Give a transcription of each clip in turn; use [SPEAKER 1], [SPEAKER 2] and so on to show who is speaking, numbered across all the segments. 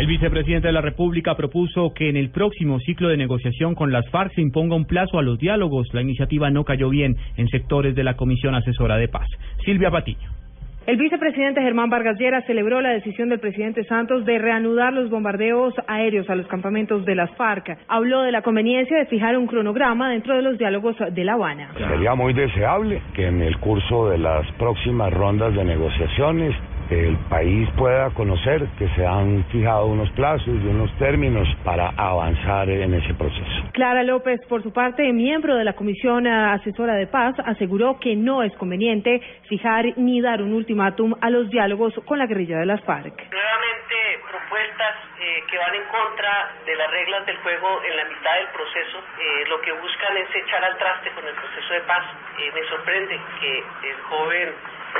[SPEAKER 1] El vicepresidente de la República propuso que en el próximo ciclo de negociación con las FARC se imponga un plazo a los diálogos. La iniciativa no cayó bien en sectores de la Comisión Asesora de Paz. Silvia Patiño.
[SPEAKER 2] El vicepresidente Germán Vargas Lleras celebró la decisión del presidente Santos de reanudar los bombardeos aéreos a los campamentos de las FARC. Habló de la conveniencia de fijar un cronograma dentro de los diálogos de La Habana.
[SPEAKER 3] Sería muy deseable que en el curso de las próximas rondas de negociaciones el país pueda conocer que se han fijado unos plazos y unos términos para avanzar en ese proceso.
[SPEAKER 2] Clara López, por su parte, miembro de la Comisión Asesora de Paz, aseguró que no es conveniente fijar ni dar un ultimátum a los diálogos con la guerrilla de las FARC.
[SPEAKER 4] Nuevamente, propuestas eh, que van en contra de las reglas del juego en la mitad del proceso, eh, lo que buscan es echar al traste con el proceso de paz. Eh, me sorprende que el joven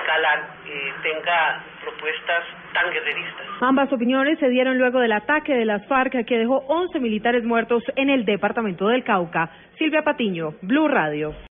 [SPEAKER 4] Galán eh, tenga propuestas tan guerreristas.
[SPEAKER 2] Ambas opiniones se dieron luego del ataque de las FARC que dejó 11 militares muertos en el departamento del Cauca. Silvia Patiño, Blue Radio.